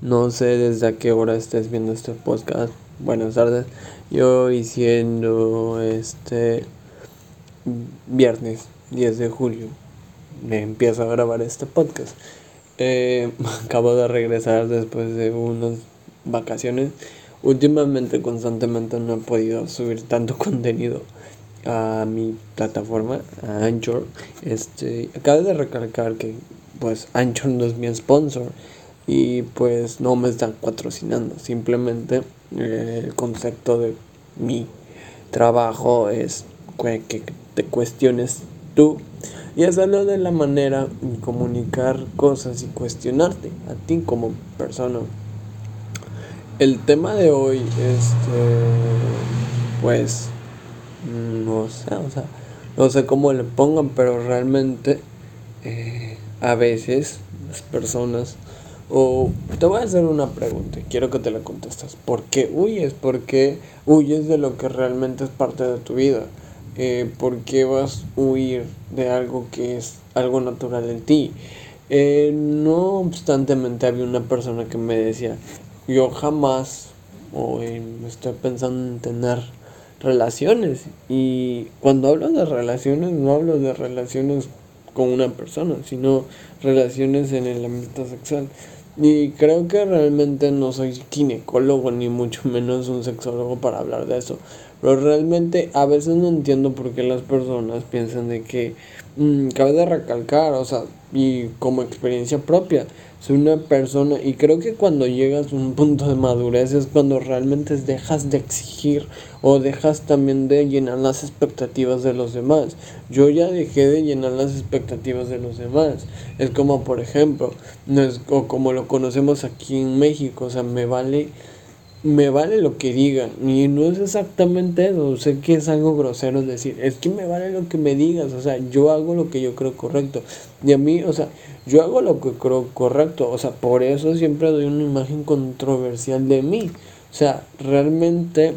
No sé desde a qué hora estés viendo este podcast. Buenas tardes. Yo siendo este viernes 10 de julio me empiezo a grabar este podcast. Eh, acabo de regresar después de unas vacaciones. Últimamente constantemente no he podido subir tanto contenido a mi plataforma, a Anchor. Este, acabo de recalcar que pues Anchor no es mi sponsor y pues no me están patrocinando. Simplemente eh, el concepto de mi trabajo es que te cuestiones tú y hacerlo de la manera de comunicar cosas y cuestionarte a ti como persona. El tema de hoy, este, pues, no sé, o sea, no sé cómo le pongan, pero realmente eh, a veces las personas o te voy a hacer una pregunta y quiero que te la contestes. ¿Por qué huyes? ¿Por qué huyes de lo que realmente es parte de tu vida? Eh, ¿Por qué vas a huir de algo que es algo natural en ti? Eh, no obstantemente había una persona que me decía, yo jamás o estoy pensando en tener relaciones. Y cuando hablo de relaciones, no hablo de relaciones con una persona, sino relaciones en el ámbito sexual. Y creo que realmente no soy ginecólogo ni mucho menos un sexólogo para hablar de eso. Pero realmente a veces no entiendo por qué las personas piensan de que mm, cabe de recalcar, o sea, y como experiencia propia, soy una persona y creo que cuando llegas a un punto de madurez es cuando realmente dejas de exigir o dejas también de llenar las expectativas de los demás. Yo ya dejé de llenar las expectativas de los demás. Es como por ejemplo, no es, o como lo conocemos aquí en México, o sea, me vale me vale lo que digan. Y no es exactamente eso. Sé que es algo grosero decir, es que me vale lo que me digas. O sea, yo hago lo que yo creo correcto. Y a mí, o sea, yo hago lo que creo correcto. O sea, por eso siempre doy una imagen controversial de mí. O sea, realmente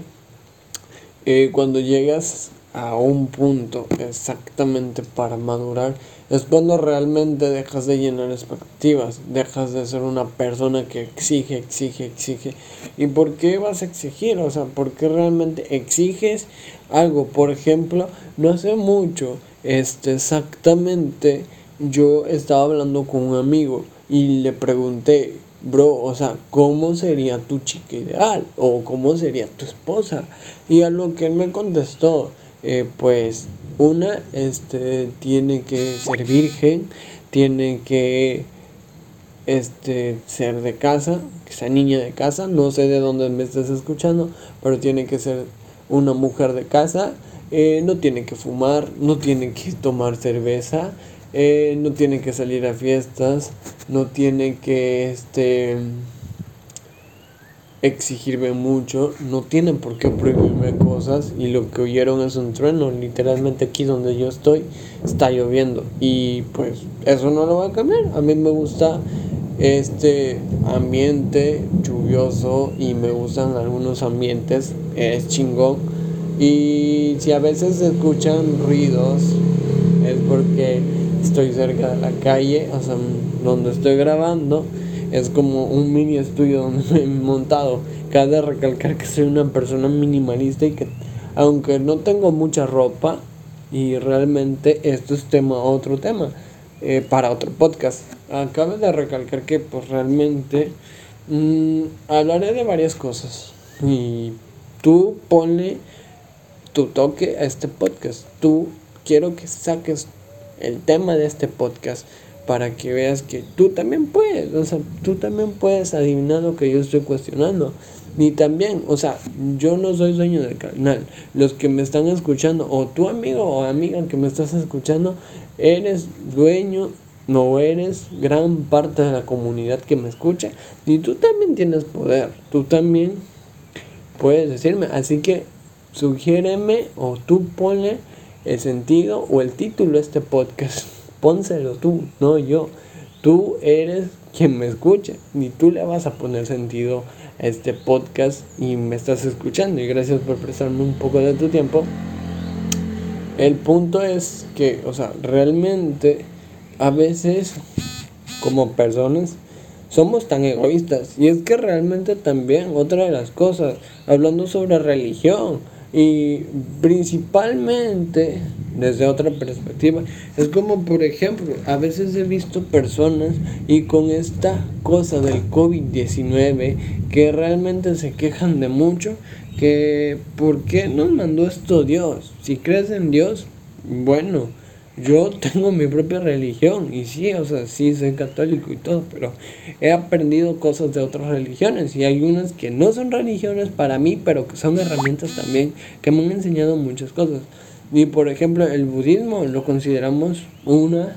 eh, cuando llegas a un punto exactamente para madurar, es cuando realmente dejas de llenar expectativas, dejas de ser una persona que exige, exige, exige. ¿Y por qué vas a exigir? O sea, ¿por qué realmente exiges algo? Por ejemplo, no hace mucho, este, exactamente, yo estaba hablando con un amigo y le pregunté, bro, o sea, ¿cómo sería tu chica ideal? ¿O cómo sería tu esposa? Y a lo que él me contestó, eh, pues una este tiene que ser virgen, tiene que este ser de casa, que sea niña de casa, no sé de dónde me estás escuchando, pero tiene que ser una mujer de casa, eh, no tiene que fumar, no tiene que tomar cerveza, eh, no tiene que salir a fiestas, no tiene que este exigirme mucho, no tienen por qué prohibirme cosas y lo que oyeron es un trueno, literalmente aquí donde yo estoy está lloviendo. Y pues eso no lo va a cambiar, a mí me gusta este ambiente lluvioso y me gustan algunos ambientes, es chingón. Y si a veces se escuchan ruidos es porque estoy cerca de la calle, o sea, donde estoy grabando es como un mini estudio donde me he montado. Cabe recalcar que soy una persona minimalista y que aunque no tengo mucha ropa y realmente esto es tema otro tema eh, para otro podcast. Acabo de recalcar que pues realmente mm, hablaré de varias cosas y tú ponle tu toque a este podcast. Tú quiero que saques el tema de este podcast para que veas que tú también puedes, o sea, tú también puedes adivinar lo que yo estoy cuestionando. Ni también, o sea, yo no soy dueño del canal. Los que me están escuchando, o tu amigo o amiga que me estás escuchando, eres dueño, no eres gran parte de la comunidad que me escucha. Y tú también tienes poder, tú también puedes decirme. Así que sugiéreme o tú ponle el sentido o el título de este podcast pónselo tú, no yo. Tú eres quien me escucha, ni tú le vas a poner sentido a este podcast y me estás escuchando. Y gracias por prestarme un poco de tu tiempo. El punto es que, o sea, realmente a veces como personas somos tan egoístas. Y es que realmente también otra de las cosas, hablando sobre religión y principalmente desde otra perspectiva, es como por ejemplo, a veces he visto personas y con esta cosa del COVID-19 que realmente se quejan de mucho, que ¿por qué nos mandó esto Dios? Si crees en Dios, bueno, yo tengo mi propia religión y sí, o sea, sí soy católico y todo, pero he aprendido cosas de otras religiones y hay unas que no son religiones para mí, pero que son herramientas también que me han enseñado muchas cosas. Y por ejemplo, el budismo lo consideramos una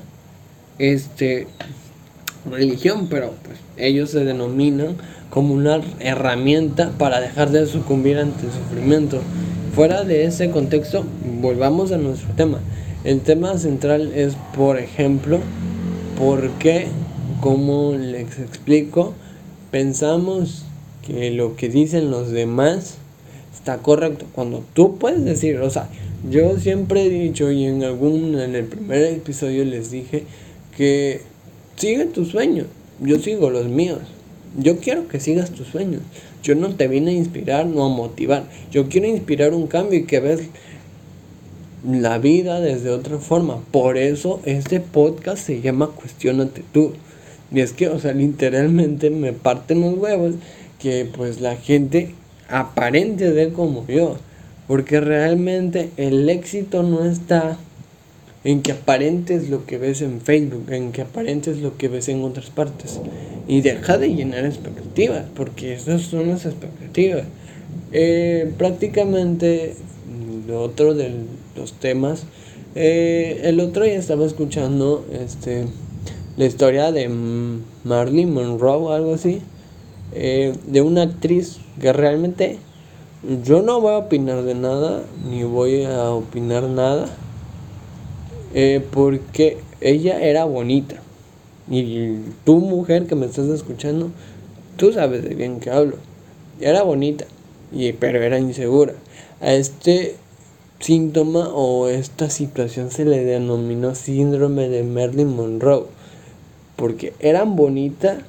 este religión, pero pues ellos se denominan como una herramienta para dejar de sucumbir ante el sufrimiento. Fuera de ese contexto, volvamos a nuestro tema. El tema central es, por ejemplo, por qué, como les explico, pensamos que lo que dicen los demás está correcto. Cuando tú puedes decir, o sea, yo siempre he dicho y en algún, en el primer episodio les dije que sigue tus sueños, yo sigo los míos. Yo quiero que sigas tus sueños. Yo no te vine a inspirar, no a motivar. Yo quiero inspirar un cambio y que ves la vida desde otra forma. Por eso este podcast se llama Cuestiónate tú. Y es que, o sea, literalmente me parten los huevos que pues la gente aparente de como yo. Porque realmente el éxito no está en que aparentes lo que ves en Facebook, en que aparentes lo que ves en otras partes. Y deja de llenar expectativas, porque esas son las expectativas. Eh, prácticamente otro de los temas. Eh, el otro día estaba escuchando este, la historia de Marilyn Monroe, algo así, eh, de una actriz que realmente yo no voy a opinar de nada, ni voy a opinar nada, eh, porque ella era bonita. Y tu mujer que me estás escuchando, tú sabes de bien que hablo. Era bonita, y, pero era insegura. A este síntoma o esta situación se le denominó síndrome de Marilyn Monroe. Porque eran bonita,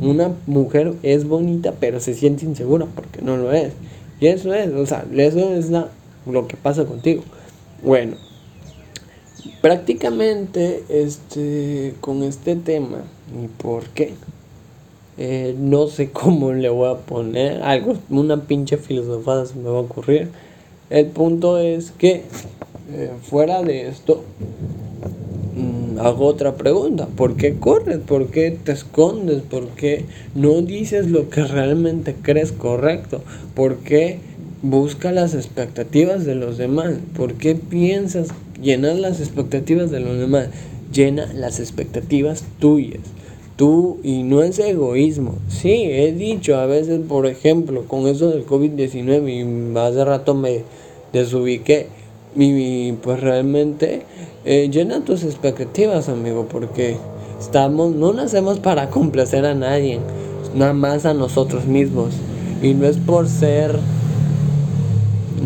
una mujer es bonita, pero se siente insegura porque no lo es. Y eso es, o sea, eso es lo que pasa contigo. Bueno, prácticamente este, con este tema, y por qué, eh, no sé cómo le voy a poner, algo, una pinche filosofada se me va a ocurrir el punto es que eh, fuera de esto, mm, hago otra pregunta. ¿Por qué corres? ¿Por qué te escondes? ¿Por qué no dices lo que realmente crees correcto? ¿Por qué buscas las expectativas de los demás? ¿Por qué piensas llenar las expectativas de los demás? Llena las expectativas tuyas tú y no es egoísmo. Sí, he dicho a veces, por ejemplo, con eso del COVID-19 y hace rato me desubiqué y pues realmente eh, llena tus expectativas, amigo, porque estamos, no nacemos para complacer a nadie, nada más a nosotros mismos. Y no es por ser,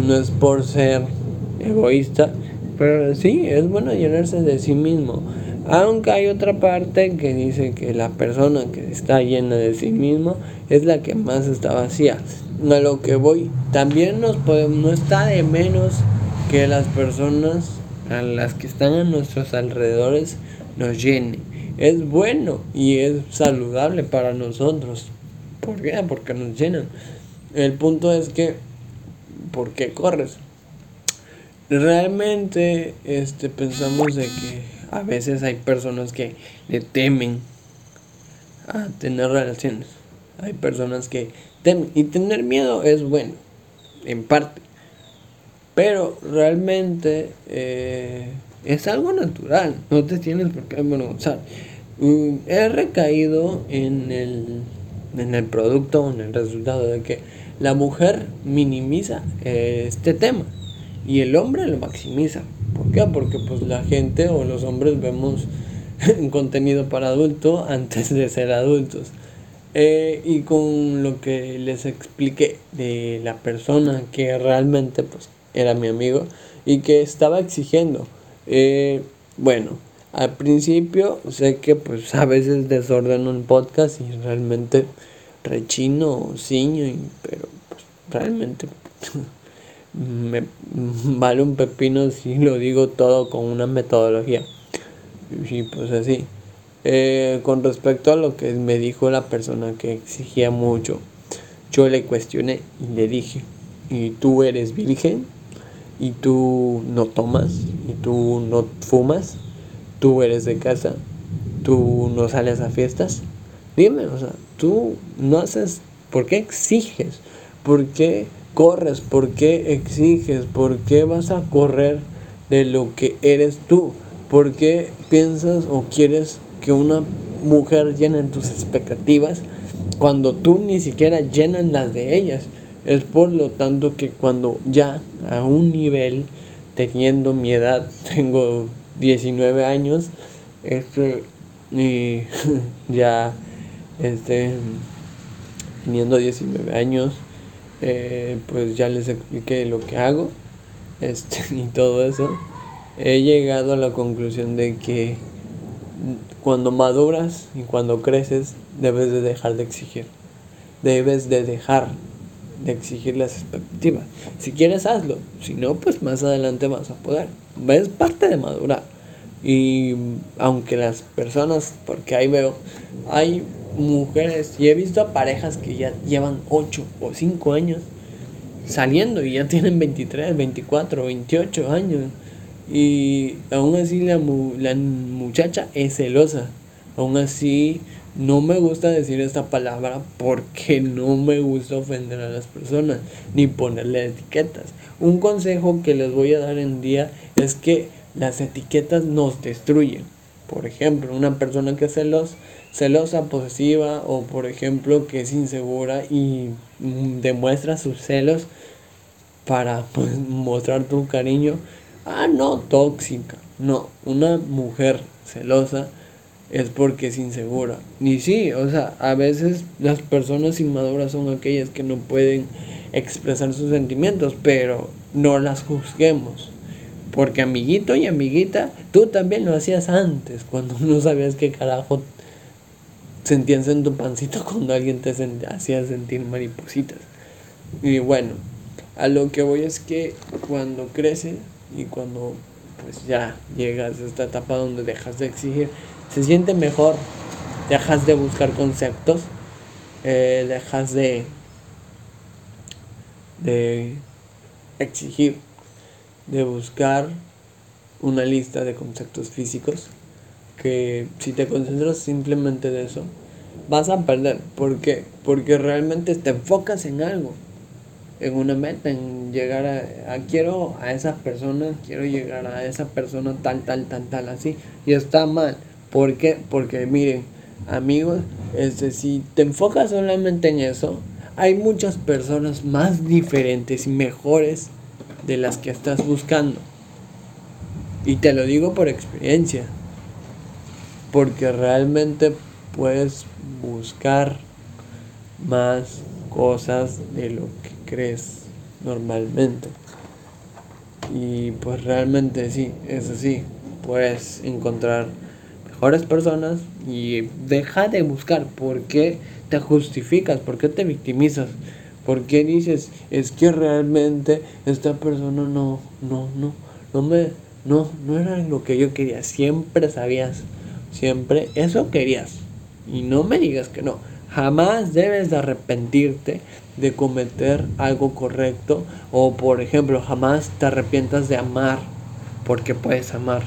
no es por ser egoísta, pero sí, es bueno llenarse de sí mismo. Aunque hay otra parte que dice que la persona que está llena de sí mismo es la que más está vacía. A lo que voy, también nos podemos, no está de menos que las personas a las que están a nuestros alrededores nos llenen. Es bueno y es saludable para nosotros. ¿Por qué? Porque nos llenan. El punto es que, ¿por qué corres? Realmente este, pensamos de que a veces hay personas que le temen a tener relaciones. Hay personas que temen. Y tener miedo es bueno, en parte. Pero realmente eh, es algo natural. No te tienes por qué avergonzar. Mm, he recaído en el, en el producto, en el resultado de que la mujer minimiza eh, este tema y el hombre lo maximiza. Porque pues la gente o los hombres vemos contenido para adulto antes de ser adultos. Eh, y con lo que les expliqué de la persona que realmente pues era mi amigo y que estaba exigiendo. Eh, bueno, Al principio sé que pues a veces desordeno un podcast y realmente rechino o ciño, pero pues, realmente me vale un pepino si lo digo todo con una metodología. Y pues así. Eh, con respecto a lo que me dijo la persona que exigía mucho, yo le cuestioné y le dije, ¿y tú eres virgen? ¿Y tú no tomas? ¿Y tú no fumas? ¿Tú eres de casa? ¿Tú no sales a fiestas? Dime, o sea, tú no haces, ¿por qué exiges? ¿Por qué corres? ¿Por qué exiges? ¿Por qué vas a correr de lo que eres tú? ¿Por qué piensas o quieres que una mujer llene tus expectativas cuando tú ni siquiera llenas las de ellas? Es por lo tanto que cuando ya a un nivel, teniendo mi edad, tengo 19 años, este, y ya este, teniendo 19 años, eh, pues ya les expliqué lo que hago este, y todo eso. He llegado a la conclusión de que cuando maduras y cuando creces, debes de dejar de exigir. Debes de dejar de exigir las expectativas. Si quieres, hazlo. Si no, pues más adelante vas a poder. Es parte de madurar. Y aunque las personas, porque ahí veo, hay mujeres y he visto a parejas que ya llevan 8 o 5 años saliendo y ya tienen 23, 24, 28 años. Y aún así la, la muchacha es celosa. Aún así no me gusta decir esta palabra porque no me gusta ofender a las personas ni ponerle etiquetas. Un consejo que les voy a dar en día es que las etiquetas nos destruyen. Por ejemplo, una persona que es celosa, celosa, posesiva o por ejemplo que es insegura y mm, demuestra sus celos para pues, mostrar tu cariño. Ah, no, tóxica. No, una mujer celosa es porque es insegura. Y sí, o sea, a veces las personas inmaduras son aquellas que no pueden expresar sus sentimientos, pero no las juzguemos. Porque amiguito y amiguita, tú también lo hacías antes, cuando no sabías qué carajo sentías en tu pancito cuando alguien te hacía sentir maripositas. Y bueno, a lo que voy es que cuando creces y cuando pues ya llegas a esta etapa donde dejas de exigir, se siente mejor, dejas de buscar conceptos, eh, dejas de, de exigir, de buscar una lista de conceptos físicos que si te concentras simplemente de eso, vas a perder. ¿Por qué? Porque realmente te enfocas en algo, en una meta, en llegar a, quiero a esa persona, quiero llegar a esa persona tal, tal, tal, tal, así. Y está mal. ¿Por qué? Porque miren, amigos, este, si te enfocas solamente en eso, hay muchas personas más diferentes y mejores de las que estás buscando. Y te lo digo por experiencia porque realmente puedes buscar más cosas de lo que crees normalmente. Y pues realmente sí, es así. Puedes encontrar mejores personas y deja de buscar. ¿Por qué te justificas? ¿Por qué te victimizas? ¿Por qué dices, es que realmente esta persona no, no, no, no me, no, no era lo que yo quería? Siempre sabías Siempre eso querías. Y no me digas que no. Jamás debes de arrepentirte de cometer algo correcto. O por ejemplo, jamás te arrepientas de amar porque puedes amar.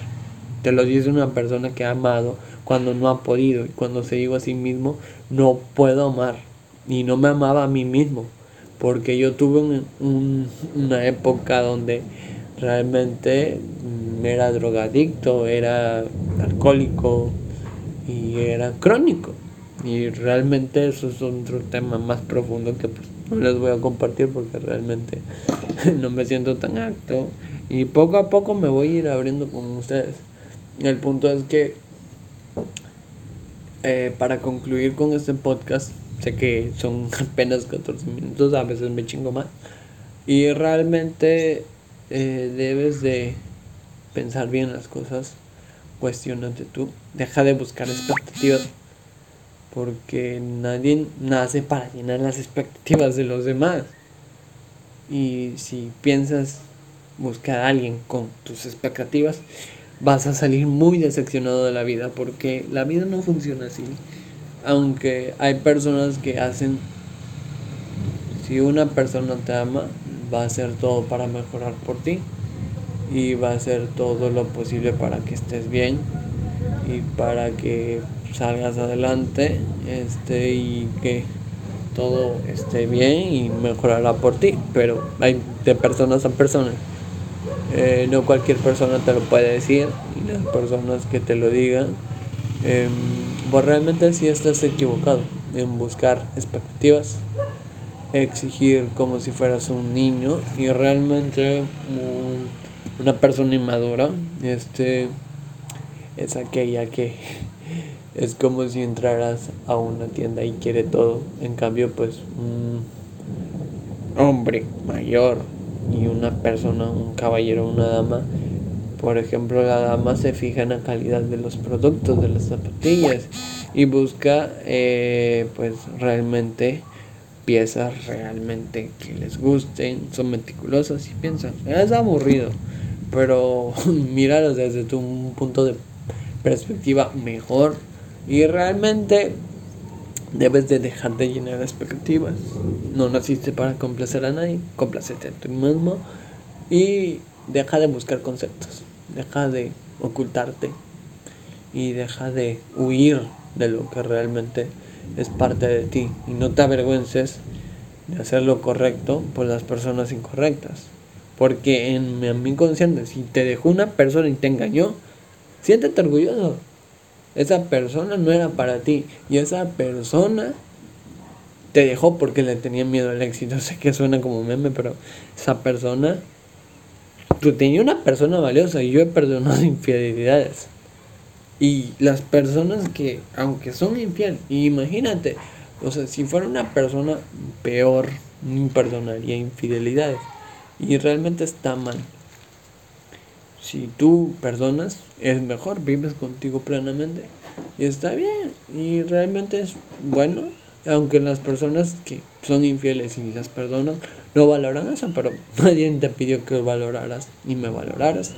Te lo dice una persona que ha amado cuando no ha podido. Y cuando se dijo a sí mismo, no puedo amar. Y no me amaba a mí mismo. Porque yo tuve una época donde realmente era drogadicto, era alcohólico y era crónico. Y realmente eso es otro tema más profundo que pues, no les voy a compartir porque realmente no me siento tan acto. Y poco a poco me voy a ir abriendo con ustedes. El punto es que eh, para concluir con este podcast, sé que son apenas 14 minutos, a veces me chingo más. Y realmente eh, debes de pensar bien las cosas cuestionate tú, deja de buscar expectativas, porque nadie nace para llenar las expectativas de los demás. Y si piensas buscar a alguien con tus expectativas, vas a salir muy decepcionado de la vida, porque la vida no funciona así. Aunque hay personas que hacen, si una persona te ama, va a hacer todo para mejorar por ti y va a hacer todo lo posible para que estés bien y para que salgas adelante este y que todo esté bien y mejorará por ti. Pero hay de personas a personas. Eh, no cualquier persona te lo puede decir y las personas que te lo digan eh, pues realmente si estás equivocado en buscar expectativas exigir como si fueras un niño y realmente una persona inmadura este es aquella que es como si entraras a una tienda y quiere todo. En cambio pues un hombre mayor y una persona un caballero una dama por ejemplo la dama se fija en la calidad de los productos de las zapatillas y busca eh, pues realmente piezas realmente que les gusten, son meticulosas y piensan, es aburrido, pero míralos desde tu punto de perspectiva mejor y realmente debes de dejar de llenar expectativas. No naciste para complacer a nadie, complacete a ti mismo y deja de buscar conceptos, deja de ocultarte y deja de huir de lo que realmente es parte de ti y no te avergüences de hacer lo correcto por las personas incorrectas. Porque en mi inconsciente, si te dejó una persona y te engañó, siéntete orgulloso. Esa persona no era para ti y esa persona te dejó porque le tenía miedo al éxito. Sé que suena como meme, pero esa persona, tú tenías una persona valiosa y yo he perdonado infidelidades. Y las personas que, aunque son infieles, imagínate, o sea, si fuera una persona peor, perdonaría infidelidades. Y realmente está mal. Si tú perdonas, es mejor, vives contigo plenamente. Y está bien. Y realmente es bueno. Aunque las personas que son infieles y las perdonan, no valoran eso. Pero nadie te pidió que valoraras ni me valoraras.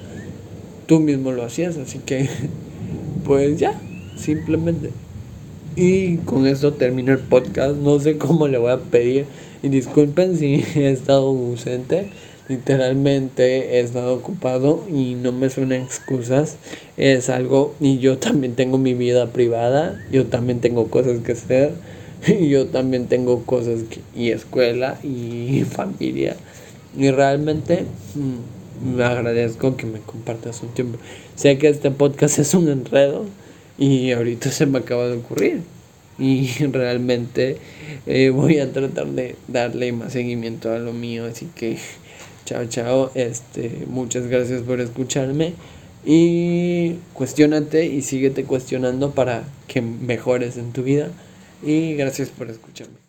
Tú mismo lo hacías, así que pues ya, simplemente. Y con esto termino el podcast. No sé cómo le voy a pedir. Y disculpen si he estado ausente. Literalmente he estado ocupado y no me suenan excusas. Es algo. Y yo también tengo mi vida privada. Yo también tengo cosas que hacer. Y yo también tengo cosas que, y escuela y familia. Y realmente mm, me agradezco que me compartas un tiempo. Sé que este podcast es un enredo y ahorita se me acaba de ocurrir. Y realmente eh, voy a tratar de darle más seguimiento a lo mío. Así que chao, chao. Este, muchas gracias por escucharme. Y cuestionate y síguete cuestionando para que mejores en tu vida. Y gracias por escucharme.